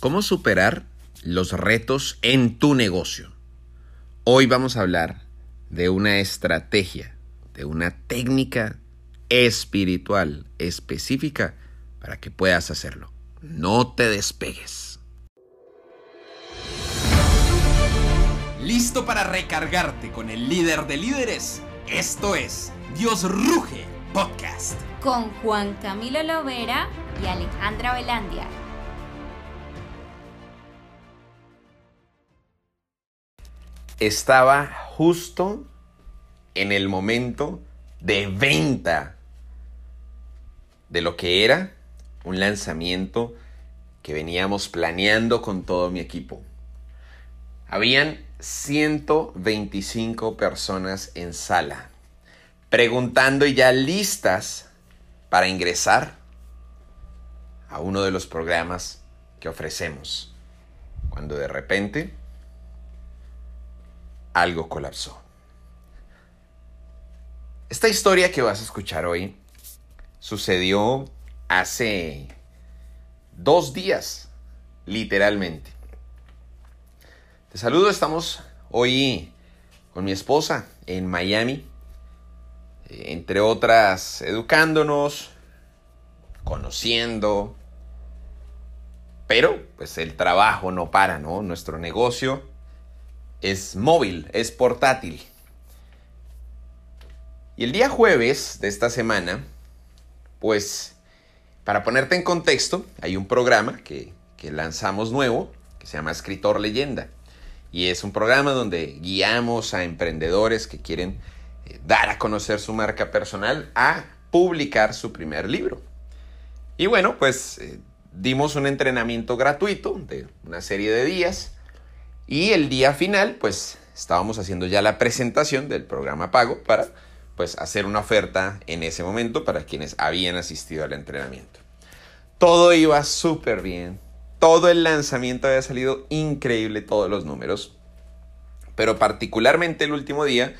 ¿Cómo superar los retos en tu negocio? Hoy vamos a hablar de una estrategia, de una técnica espiritual específica para que puedas hacerlo. No te despegues. ¿Listo para recargarte con el líder de líderes? Esto es Dios Ruge Podcast. Con Juan Camilo Lovera y Alejandra Velandia. Estaba justo en el momento de venta de lo que era un lanzamiento que veníamos planeando con todo mi equipo. Habían 125 personas en sala, preguntando y ya listas para ingresar a uno de los programas que ofrecemos. Cuando de repente algo colapsó. Esta historia que vas a escuchar hoy sucedió hace dos días, literalmente. Te saludo, estamos hoy con mi esposa en Miami, entre otras, educándonos, conociendo, pero pues el trabajo no para, ¿no? Nuestro negocio es móvil, es portátil. Y el día jueves de esta semana, pues, para ponerte en contexto, hay un programa que, lanzamos nuevo, que se llama Escritor Leyenda. Y es un programa donde guiamos a emprendedores que quieren eh, dar a conocer su marca personal a publicar su primer libro. Y bueno, pues eh, dimos un entrenamiento gratuito de una serie de días y el día final, pues estábamos haciendo ya la presentación del programa pago para pues hacer una oferta en ese momento para quienes habían asistido al entrenamiento. Todo iba súper bien. Todo el lanzamiento había salido increíble, todos los números. Pero particularmente el último día,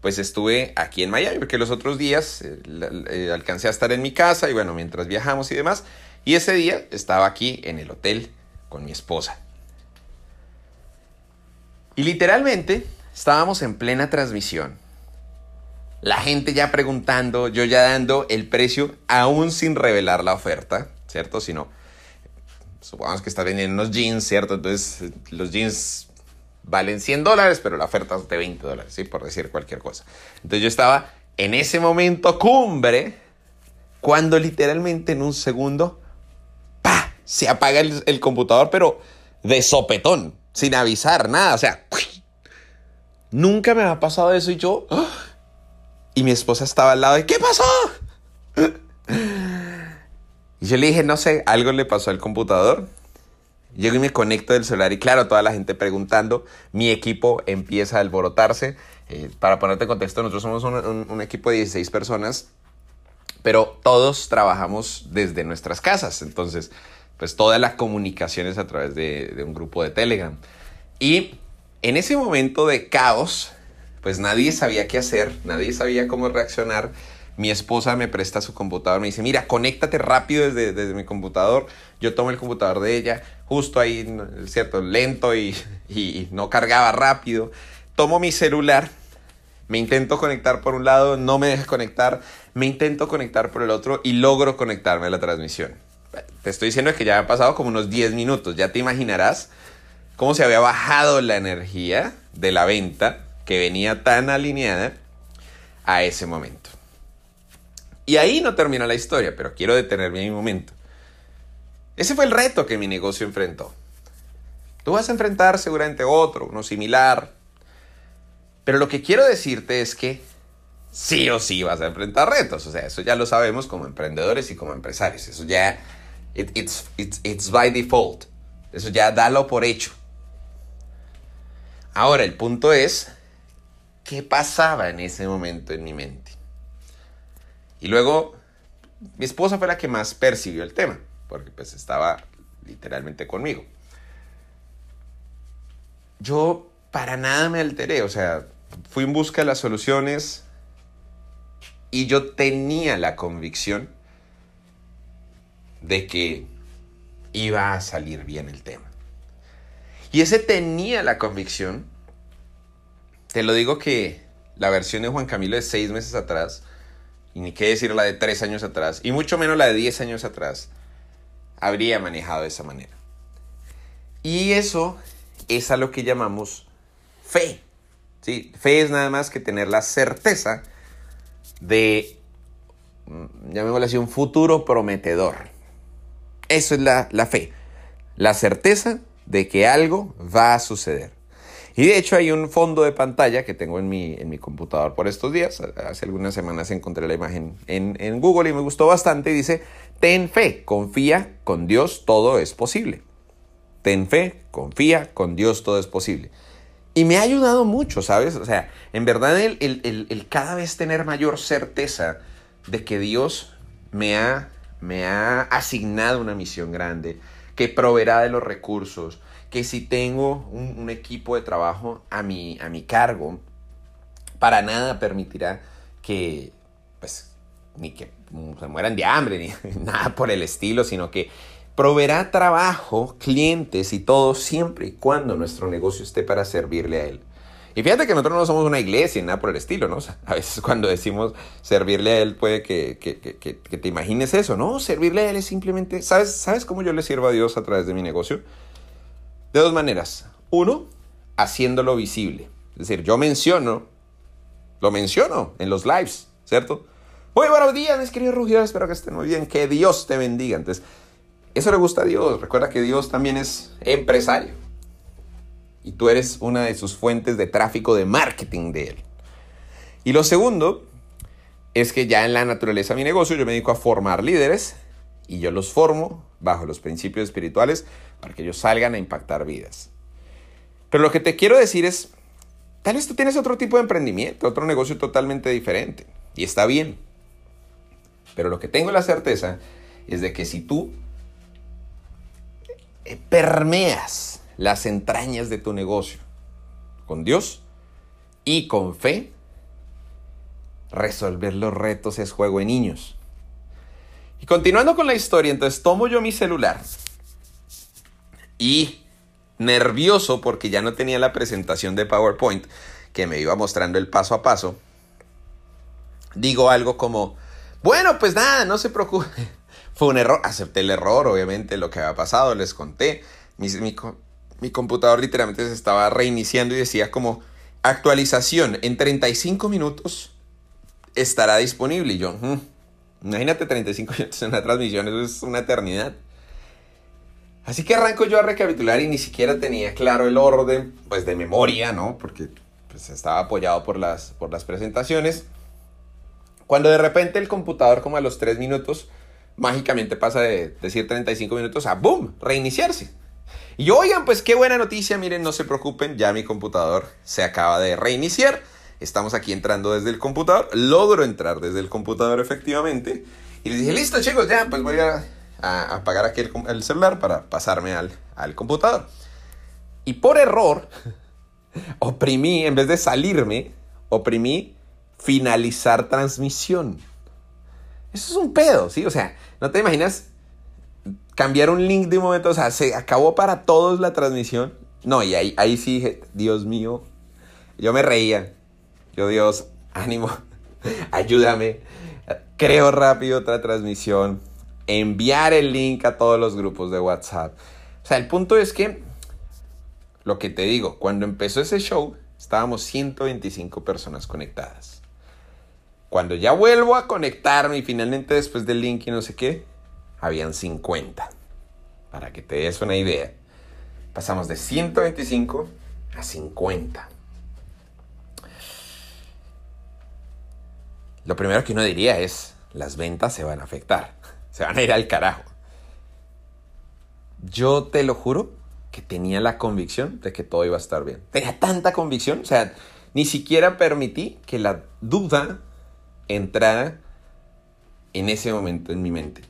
pues estuve aquí en Miami, porque los otros días eh, eh, alcancé a estar en mi casa y bueno, mientras viajamos y demás. Y ese día estaba aquí en el hotel con mi esposa. Y literalmente estábamos en plena transmisión. La gente ya preguntando, yo ya dando el precio aún sin revelar la oferta, ¿cierto? Si no, supongamos que está vendiendo unos jeans, ¿cierto? Entonces los jeans valen 100 dólares, pero la oferta es de 20 dólares, ¿sí? Por decir cualquier cosa. Entonces yo estaba en ese momento cumbre, cuando literalmente en un segundo, ¡pa! Se apaga el computador, pero de sopetón sin avisar, nada. O sea, nunca me ha pasado eso y yo... Y mi esposa estaba al lado de, ¿qué pasó? Y yo le dije, no sé, algo le pasó al computador. Llego y me conecto del celular y claro, toda la gente preguntando, mi equipo empieza a alborotarse. Eh, para ponerte en contexto, nosotros somos un, equipo de 16 personas, pero todos trabajamos desde nuestras casas. Entonces, pues toda la comunicación es a través de, un grupo de Telegram. Y en ese momento de caos, pues nadie sabía qué hacer, nadie sabía cómo reaccionar. Mi esposa me presta su computador, me dice, mira, conéctate rápido desde, mi computador. Yo tomo el computador de ella, justo ahí, ¿cierto? Lento y, y no cargaba rápido. Tomo mi celular, me intento conectar por un lado, no me deja conectar, me intento conectar por el otro y logro conectarme a la transmisión te estoy diciendo que ya han pasado como unos 10 minutos. Ya te imaginarás cómo se había bajado la energía de la venta que venía tan alineada a ese momento. Y ahí no termina la historia, pero quiero detenerme en un momento. Ese fue el reto que mi negocio enfrentó. Tú vas a enfrentar seguramente otro, uno similar. Pero lo que quiero decirte es que sí o sí vas a enfrentar retos. O sea, eso ya lo sabemos como emprendedores y como empresarios. Eso ya it's, it's, by default. Eso ya dalo por hecho. Ahora, el punto es, ¿qué pasaba en ese momento en mi mente? Y luego, mi esposa fue la que más percibió el tema, porque pues estaba literalmente conmigo. Yo para nada me alteré, o sea, fui en busca de las soluciones y yo tenía la convicción de que iba a salir bien el tema. Y ese tenía la convicción, te lo digo que la versión de Juan Camilo de seis meses atrás, y ni qué decir la de tres años atrás, y mucho menos la de diez años atrás, habría manejado de esa manera. Y eso es a lo que llamamos fe. ¿sí? Fe es nada más que tener la certeza de, mm, llamémoslo así, un futuro prometedor. Eso es la, la fe. La certeza de que algo va a suceder. Y de hecho hay un fondo de pantalla que tengo en mi, en mi computador por estos días. Hace algunas semanas encontré la imagen en, en Google y me gustó bastante. Dice, ten fe, confía, con Dios todo es posible. Ten fe, confía, con Dios todo es posible. Y me ha ayudado mucho, ¿sabes? O sea, en verdad el, el, el, cada vez tener mayor certeza de que Dios me ha, me ha asignado una misión grande, que proveerá de los recursos, que si tengo un, equipo de trabajo a mi, a mi cargo, para nada permitirá que, pues, ni que se mueran de hambre, ni nada por el estilo, sino que proveerá trabajo, clientes y todo siempre y cuando nuestro negocio esté para servirle a Él. Y fíjate que nosotros no somos una iglesia, nada por el estilo, ¿no? a veces cuando decimos servirle a Él puede que, que, que, te imagines eso, ¿no? Servirle a Él es simplemente, ¿sabes, ¿sabes cómo yo le sirvo a Dios a través de mi negocio? De dos maneras. Uno, haciéndolo visible. Es decir, yo menciono, lo menciono en los lives, ¿cierto? Muy buenos días, mis queridos rugidos, espero que estén muy bien, que Dios te bendiga. Entonces, eso le gusta a Dios. Recuerda que Dios también es empresario. Y tú eres una de sus fuentes de tráfico de marketing de él. Y lo segundo es que ya en la naturaleza de mi negocio yo me dedico a formar líderes y yo los formo bajo los principios espirituales para que ellos salgan a impactar vidas. Pero lo que te quiero decir es, tal vez tú tienes otro tipo de emprendimiento, otro negocio totalmente diferente. Y está bien. Pero lo que tengo la certeza es de que si tú eh, permeas las entrañas de tu negocio con Dios y con fe, resolver los retos es juego de niños. Y continuando con la historia, entonces tomo yo mi celular y nervioso porque ya no tenía la presentación de PowerPoint que me iba mostrando el paso a paso, digo algo como, bueno, pues nada, no se preocupe. Fue un error, acepté el error, obviamente, lo que había pasado, les conté. Mi, computador literalmente se estaba reiniciando y decía como, actualización, en 35 minutos estará disponible. Y yo, hmm, imagínate 35 minutos en una transmisión, eso es una eternidad. Así que arranco yo a recapitular y ni siquiera tenía claro el orden, pues de memoria, ¿no? Porque pues, estaba apoyado por las, por las presentaciones. Cuando de repente el computador, como a los 3 minutos, mágicamente pasa de decir 35 minutos a ¡boom! reiniciarse. Y oigan, pues qué buena noticia, miren, no se preocupen, ya mi computador se acaba de reiniciar. Estamos aquí entrando desde el computador, logro entrar desde el computador efectivamente. Y les dije, listo chicos, ya, pues voy a a apagar aquí el, celular para pasarme al, al computador. Y por error, oprimí, en vez de salirme, oprimí finalizar transmisión. Eso es un pedo, ¿sí? O sea, no te imaginas cambiar un link de un momento, o sea, se acabó para todos la transmisión. No, y ahí, ahí sí dije, Dios mío, yo me reía. Yo, Dios, ánimo, ayúdame. Creo rápido otra transmisión enviar el link a todos los grupos de WhatsApp. O sea, el punto es que, lo que te digo, cuando empezó ese show, estábamos 125 personas conectadas. Cuando ya vuelvo a conectarme y finalmente después del link y no sé qué, habían 50. Para que te des una idea. Pasamos de 125 a 50. Lo primero que uno diría es, las ventas se van a afectar se van a ir al carajo. Yo te lo juro que tenía la convicción de que todo iba a estar bien. Tenía tanta convicción, o sea, ni siquiera permití que la duda entrara en ese momento en mi mente.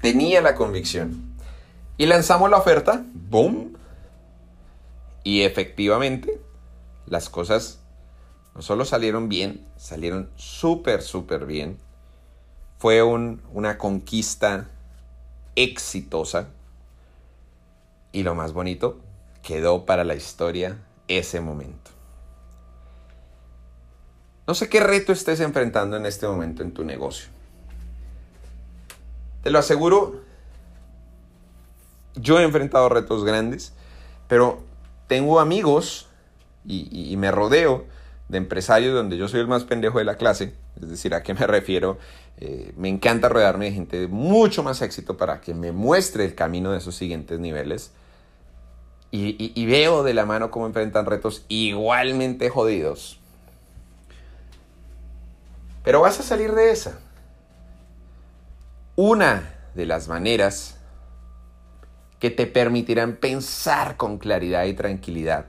Tenía la convicción. Y lanzamos la oferta, ¡boom! Y efectivamente, las cosas no solo salieron bien, salieron súper, súper bien fue una conquista exitosa. Y lo más bonito, quedó para la historia ese momento. No sé qué reto estés enfrentando en este momento en tu negocio. Te lo aseguro, yo he enfrentado retos grandes, pero tengo amigos y, me rodeo de empresarios donde yo soy el más pendejo de la clase, es decir, ¿a qué me refiero? Eh, me encanta rodearme de gente de mucho más éxito para que me muestre el camino de esos siguientes niveles. Y, veo de la mano cómo enfrentan retos igualmente jodidos. Pero vas a salir de esa. Una de las maneras que te permitirán pensar con claridad y tranquilidad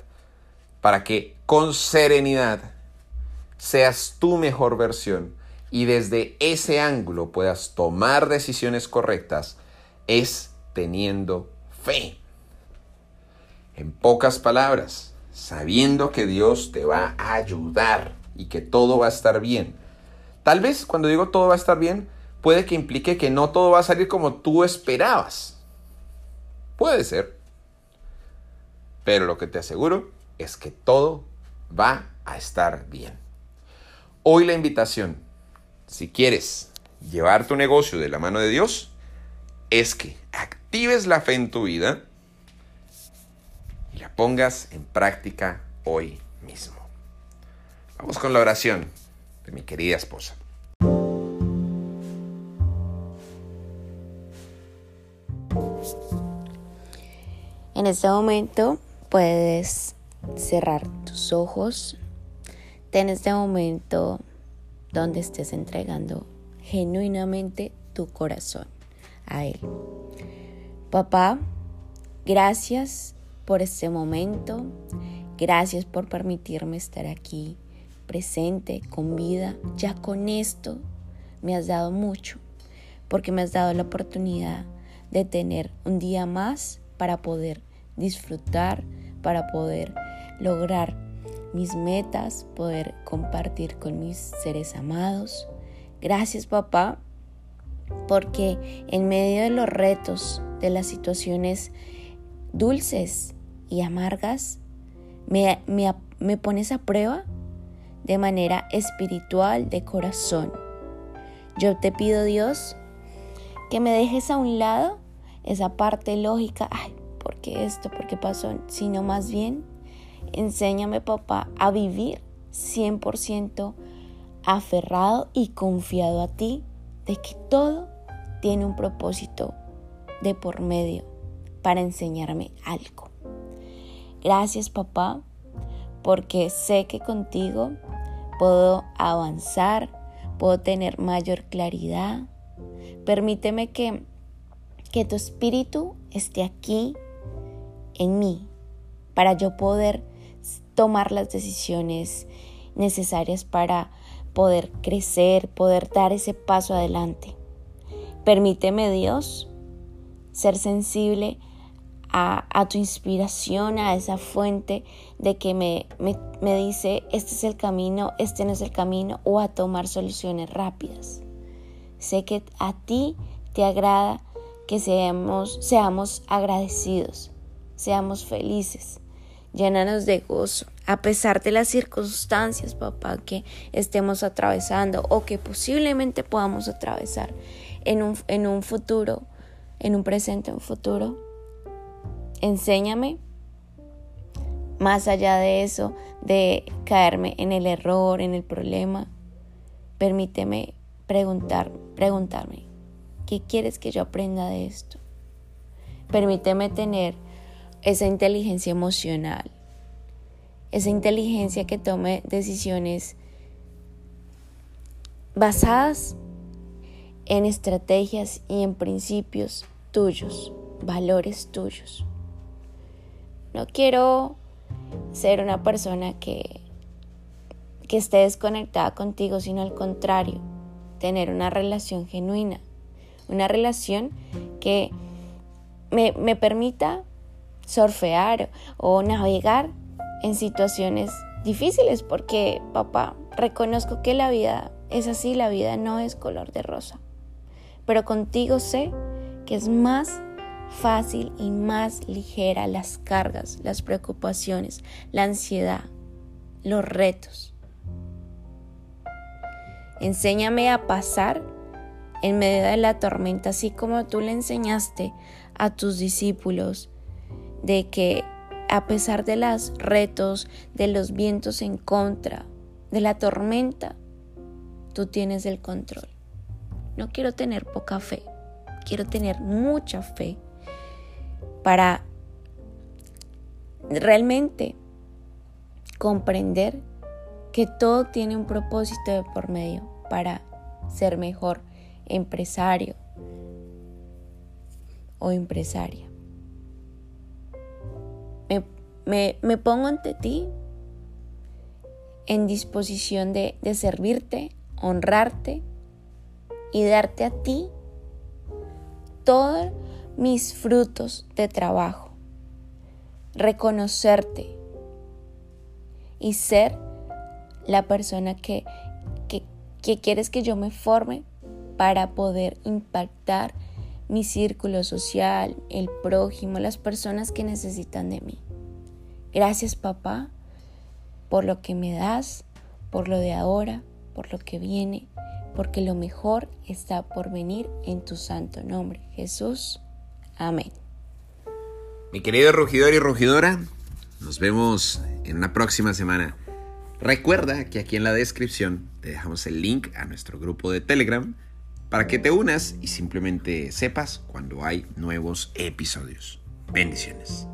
para que con serenidad seas tu mejor versión y desde ese ángulo puedas tomar decisiones correctas es teniendo fe. En pocas palabras, sabiendo que Dios te va a ayudar y que todo va a estar bien. Tal vez cuando digo todo va a estar bien, puede que implique que no todo va a salir como tú esperabas. Puede ser. Pero lo que te aseguro es que todo va a estar bien. Hoy la invitación, si quieres llevar tu negocio de la mano de Dios, es que actives la fe en tu vida y la pongas en práctica hoy mismo. Vamos con la oración de mi querida esposa. En este momento puedes cerrar tus ojos. Ten este momento donde estés entregando genuinamente tu corazón a Él. Papá, gracias por este momento. Gracias por permitirme estar aquí presente, con vida. Ya con esto me has dado mucho, porque me has dado la oportunidad de tener un día más para poder disfrutar, para poder lograr mis metas, poder compartir con mis seres amados. Gracias papá, porque en medio de los retos, de las situaciones dulces y amargas, me, me, pones a prueba de manera espiritual, de corazón. Yo te pido Dios que me dejes a un lado esa parte lógica, ¿por qué esto? ¿Por qué pasó? Sino más bien, enséñame papá a vivir 100% aferrado y confiado a ti de que todo tiene un propósito de por medio para enseñarme algo. Gracias papá, porque sé que contigo puedo avanzar, puedo tener mayor claridad. Permíteme que, que tu espíritu esté aquí en mí para yo poder tomar las decisiones necesarias para poder crecer, poder dar ese paso adelante. Permíteme Dios ser sensible a, tu inspiración, a esa fuente de que me, me, me dice, este es el camino, este no es el camino, o a tomar soluciones rápidas. Sé que a ti te agrada que seamos, seamos agradecidos, seamos felices, llénanos de gozo, a pesar de las circunstancias, papá, que estemos atravesando o que posiblemente podamos atravesar en un, en un futuro, en un presente, un futuro. Enséñame, más allá de eso, de caerme en el error, en el problema, permíteme preguntar, preguntarme, ¿qué quieres que yo aprenda de esto? Permíteme tener esa inteligencia emocional, esa inteligencia que tome decisiones basadas en estrategias y en principios tuyos, valores tuyos. No quiero ser una persona que, que esté desconectada contigo, sino al contrario, tener una relación genuina, una relación que me, me permita surfear o navegar en situaciones difíciles porque papá, reconozco que la vida es así, la vida no es color de rosa. Pero contigo sé que es más fácil y más ligera las cargas, las preocupaciones, la ansiedad, los retos. Enséñame a pasar en medio de la tormenta, así como tú le enseñaste a tus discípulos de que a pesar de los retos, de los vientos en contra, de la tormenta, tú tienes el control. No quiero tener poca fe, quiero tener mucha fe para realmente comprender que todo tiene un propósito de por medio para ser mejor empresario o empresaria. Me, pongo ante ti en disposición de, servirte, honrarte y darte a ti todos mis frutos de trabajo, reconocerte y ser la persona que, que quieres que yo me forme para poder impactar mi círculo social, el prójimo, las personas que necesitan de mí. Gracias papá por lo que me das, por lo de ahora, por lo que viene, porque lo mejor está por venir en tu santo nombre, Jesús. Amén. Mi querido rugidor y rugidora, nos vemos en una próxima semana. Recuerda que aquí en la descripción te dejamos el link a nuestro grupo de Telegram para que te unas y simplemente sepas cuando hay nuevos episodios. Bendiciones.